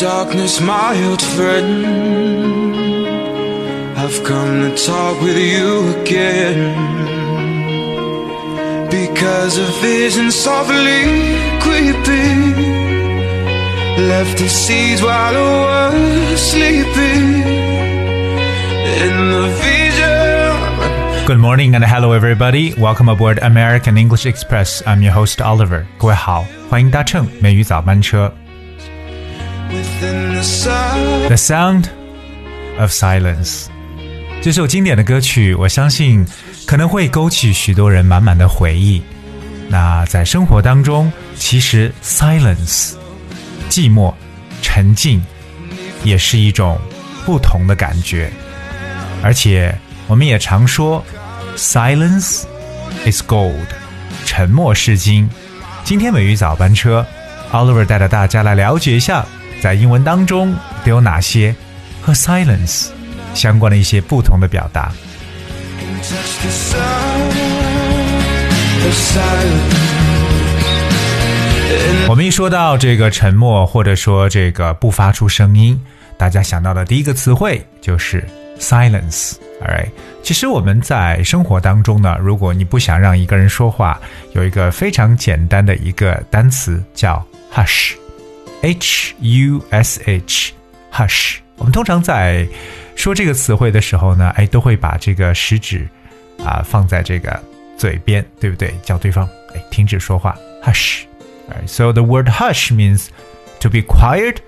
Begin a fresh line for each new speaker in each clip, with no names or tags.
darkness, my old friend. I've come to talk with you again. Because a vision softly creeping left its seeds while I was sleeping. In the vision.
Good morning and hello everybody. Welcome aboard American English Express. I'm your host Oliver. 各位好，欢迎搭乘美语早班车。
The sound
The Sound of Silence 这首经典的歌曲，我相信可能会勾起许多人满满的回忆。那在生活当中，其实 silence 寂寞、沉静也是一种不同的感觉。而且我们也常说，silence is gold，沉默是金。今天美语早班车，Oliver 带着大家来了解一下，在英文当中都有哪些和 silence 相关的一些不同的表达。我们一说到这个沉默，或者说这个不发出声音，大家想到的第一个词汇就是 silence。All right，其实我们在生活当中呢，如果你不想让一个人说话，有一个非常简单的一个单词叫 hush hush，h u s h，hush。我们通常在说这个词汇的时候呢，哎，都会把这个食指啊放在这个嘴边，对不对？叫对方哎停止说话，hush。Alright, so the word hush means to be quiet,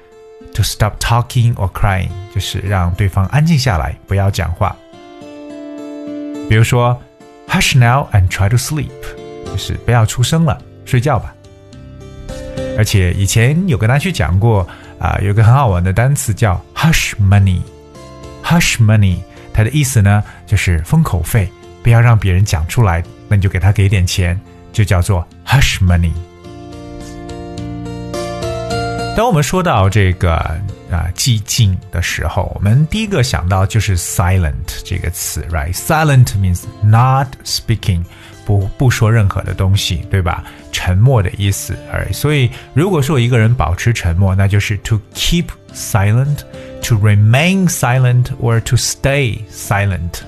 to stop talking or crying，就是让对方安静下来，不要讲话。比如说，hush now and try to sleep，就是不要出声了，睡觉吧。 而且以前有跟大家去讲过啊、有个很好玩的单词叫 hush money。hush money，它的意思呢就是封口费，不要让别人讲出来，那你就给他给点钱，就叫做 hush money。当我们说到这个啊寂静的时候，我们第一个想到就是 silent 这个词，right？Silent means not speaking，不不说任何的东西，对吧？沉默的意思，而所以如果说一个人保持沉默，那就是 to keep silent，to remain silent，or to stay silent。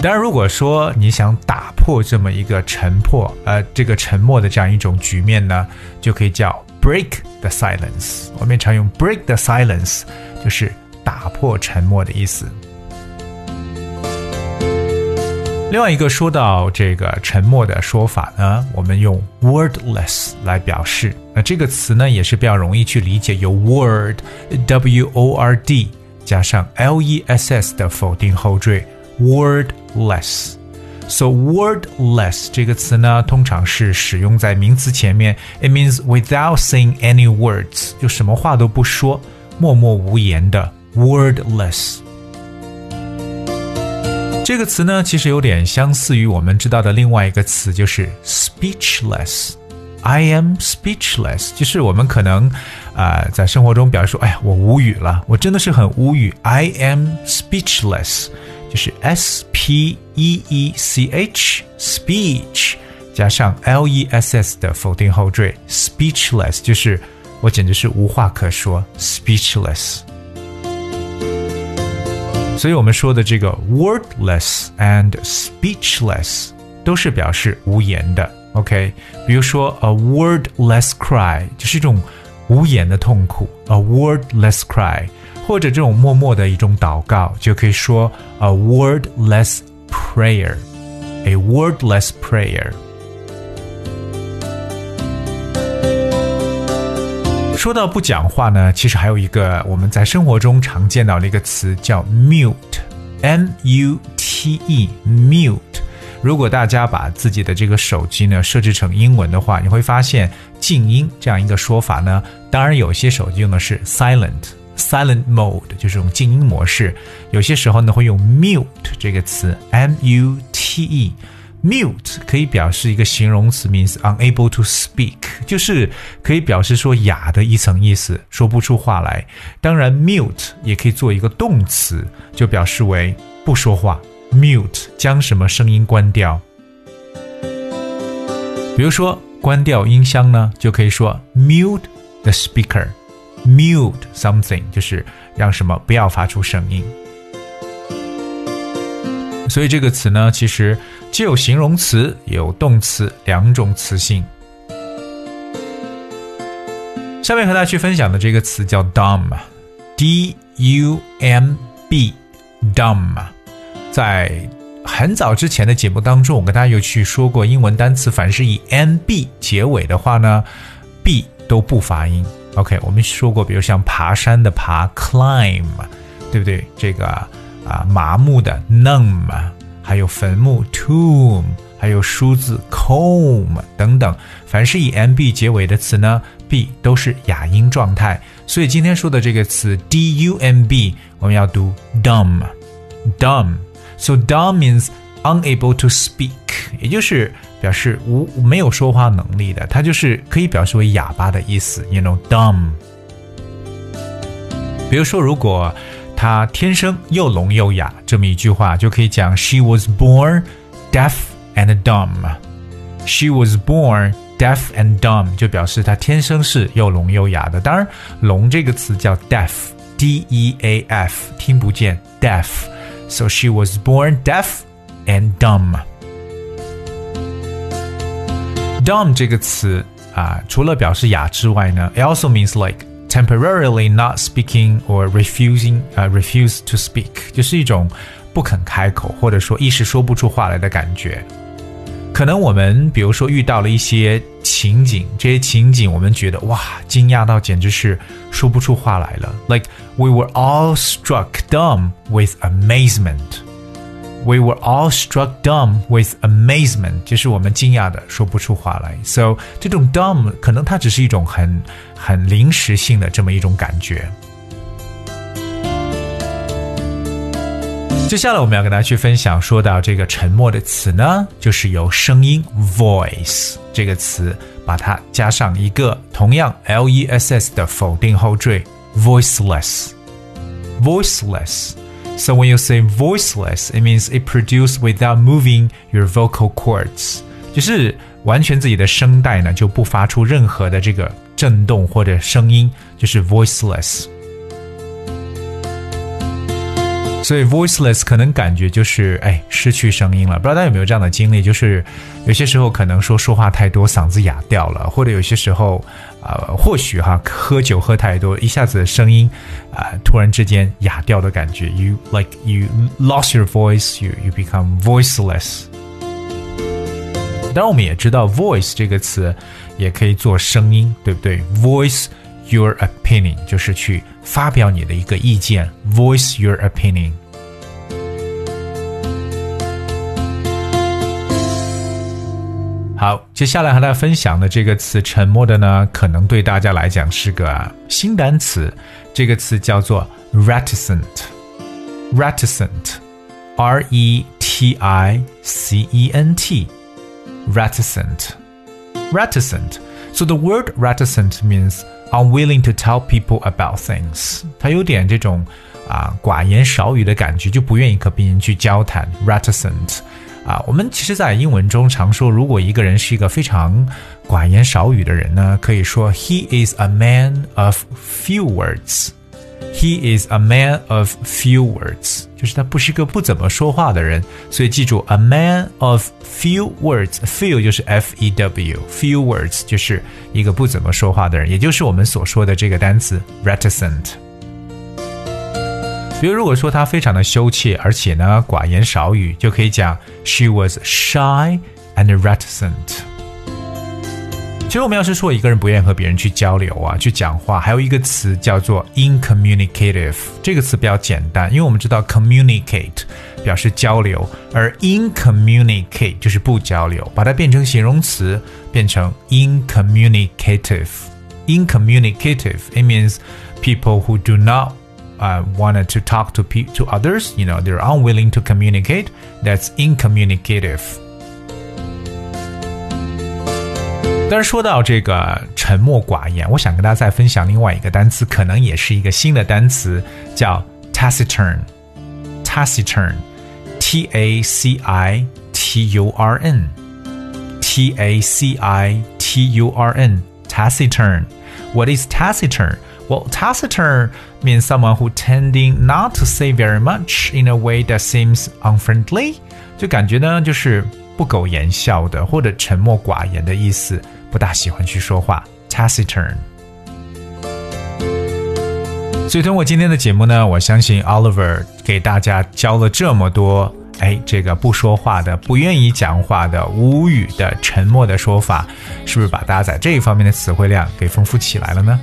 当然，如果说你想打破这么一个沉默，呃，这个沉默的这样一种局面呢，就可以叫 break the silence。我们常用 break the silence，就是打破沉默的意思。另外一个说到这个沉默的说法呢，我们用 wordless 来表示。那这个词呢，也是比较容易去理解，有 word w o r d 加上 l e s s 的否定后缀 wordless。So wordless 这个词呢，通常是使用在名词前面，it means without saying any words，就什么话都不说，默默无言的 wordless。这个词呢，其实有点相似于我们知道的另外一个词，就是 speechless。I am speechless，就是我们可能啊、呃在生活中表示说，哎呀，我无语了，我真的是很无语。I am speechless，就是 S P E E C H speech 加上 L E S S 的否定后缀 speechless，就是我简直是无话可说，speechless。所以我们说的这个 wordless and speechless 都是表示无言的。OK，比如说 a wordless cry 就是一种无言的痛苦，a wordless cry，或者这种默默的一种祷告，就可以说 a wordless prayer，a wordless prayer。 说到不讲话呢，其实还有一个我们在生活中常见到的一个词叫 mute，m u t e，mute。如果大家把自己的这个手机呢设置成英文的话，你会发现静音这样一个说法呢，当然有些手机用的是 silent，silent mode，就是这种静音模式。有些时候呢会用 mute 这个词，m u t e。Mute 可以表示一个形容词，means unable to speak，就是可以表示说哑的一层意思，说不出话来。当然，mute 也可以做一个动词，就表示为不说话。Mute 将什么声音关掉？比如说关掉音箱呢，就可以说 mute the speaker mute something，就是让什么不要发出声音。所以这个词呢，其实既有形容词，也有动词两种词性。下面和大家去分享的这个词叫 dumb，d u m b，dumb。在很早之前的节目当中，我跟大家有去说过，英文单词凡是以 n b 结尾的话呢，b 都不发音。OK，我们说过，比如像爬山的爬 climb，对不对？这个啊，麻木的 numb，还有坟墓 tomb，还有梳子 comb 等等，凡是以 m b 结尾的词呢，b 都是哑音状态。所以今天说的这个词 d u m b，我们要读 dumb，dumb。So dumb means unable to speak，也就是表示无没有说话能力的，它就是可以表示为哑巴的意思。You know dumb。比如说，如果他天生又聋又哑，这么一句话就可以讲：She was born deaf and dumb。She was born deaf and dumb，就表示她天生是又聋又哑的。当然，聋这个词叫 deaf，d e a f，听不见 deaf。So she was born deaf and dumb. Dumb 这个词啊，除了表示哑之外呢，it also means like temporarily not speaking or refusing 啊、uh, refuse to speak，就是一种不肯开口或者说一时说不出话来的感觉。可能我们比如说遇到了一些情景，这些情景我们觉得哇，惊讶到简直是说不出话来了。Like we were all struck dumb with amazement. We were all struck dumb with amazement，就是我们惊讶的说不出话来。So 这种 dumb 可能它只是一种很很临时性的这么一种感觉。接下来我们要跟大家去分享，说到这个沉默的词呢，就是由声音 voice 这个词，把它加上一个同样 l e s s 的否定后缀 voiceless。voiceless。So when you say voiceless, it means it produced without moving your vocal cords，就是完全自己的声带呢就不发出任何的这个震动或者声音，就是 voiceless。 所以 voiceless 可能感觉就是哎失去声音了，不知道大家有没有这样的经历？就是有些时候可能说说话太多，嗓子哑掉了，或者有些时候啊、或许哈喝酒喝太多，一下子声音啊、突然之间哑掉的感觉。You like you lost your voice, you you become voiceless。当然，我们也知道 voice 这个词也可以做声音，对不对？Voice your opinion 就是去发表你的一个意见，voice your opinion。好，接下来和大家分享的这个词“沉默”的呢，可能对大家来讲是个新单词。这个词叫做 reticent，reticent，r e t i c e n t，reticent，reticent。So the word reticent means unwilling to tell people about things。它有点这种啊寡言少语的感觉，就不愿意和别人去交谈。reticent。啊，我们其实，在英文中常说，如果一个人是一个非常寡言少语的人呢，可以说 he is a man of few words。 He is a man of few words，就是他不是个不怎么说话的人。所以记住，a man of few words，few 就是 f e w，few words 就是一个不怎么说话的人，也就是我们所说的这个单词 reticent。比如，如果说他非常的羞怯，而且呢寡言少语，就可以讲 she was shy and reticent。 其实我们要是说一个人不愿意和别人去交流啊，去讲话，还有一个词叫做 incommunicative。这个词比较简单，因为我们知道 communicate 表示交流，而 incommunicate 就是不交流，把它变成形容词，变成 incommunicative。incommunicative it means people who do not uh, wanted to talk to pe- to others, you know, they're unwilling to communicate. That's incommunicative. 但是说到这个沉默寡言，我想跟大家再分享另外一个单词，可能也是一个新的单词，叫 taciturn。taciturn，t a c i t u r n，t a c i t u r n，taciturn。 What is taciturn? Well, taciturn means someone who tending not to say very much in a way that seems unfriendly. 就感觉呢，就是不苟言笑的，或者沉默寡言的意思， 不大喜欢去说话。Taciturn。所以通过今天的节目呢，我相信 Oliver 给大家教了这么多，哎，这个不说话的、不愿意讲话的、无语的、沉默的说法，是不是把大家在这一方面的词汇量给丰富起来了呢？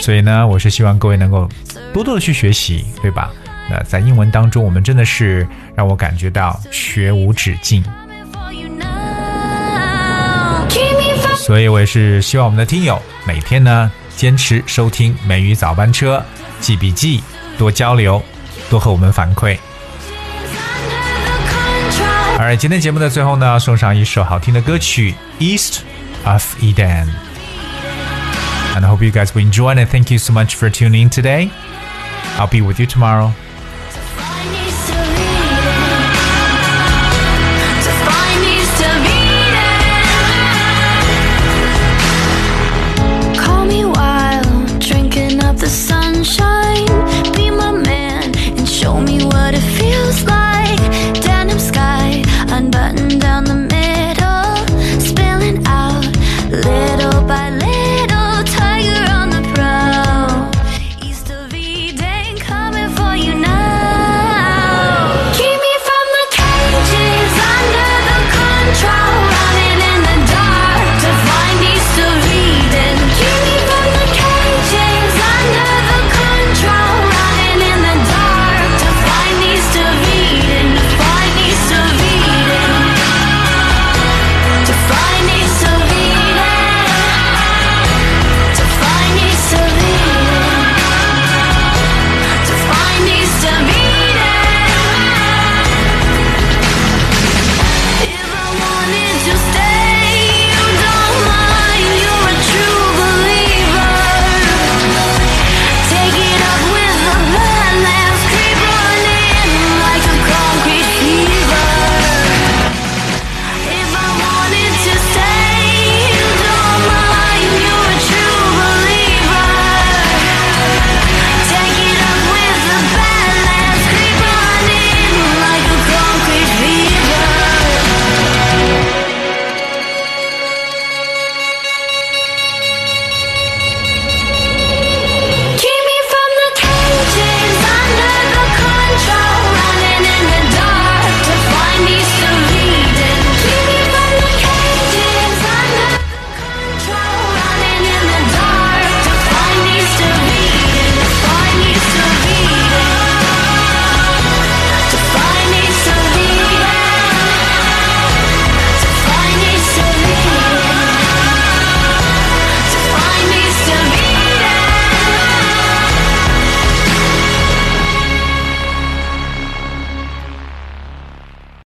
所以呢，我是希望各位能够多多的去学习，对吧？那在英文当中，我们真的是让我感觉到学无止境。所以我也是希望我们的听友每天呢。坚持收听美语早班车，记笔记，多交流，多和我们反馈。而今天节目的最后呢，送上一首好听的歌曲《East of Eden》。And I hope you guys will enjoy and thank you so much for tuning today. I'll be with you tomorrow. the sunshine.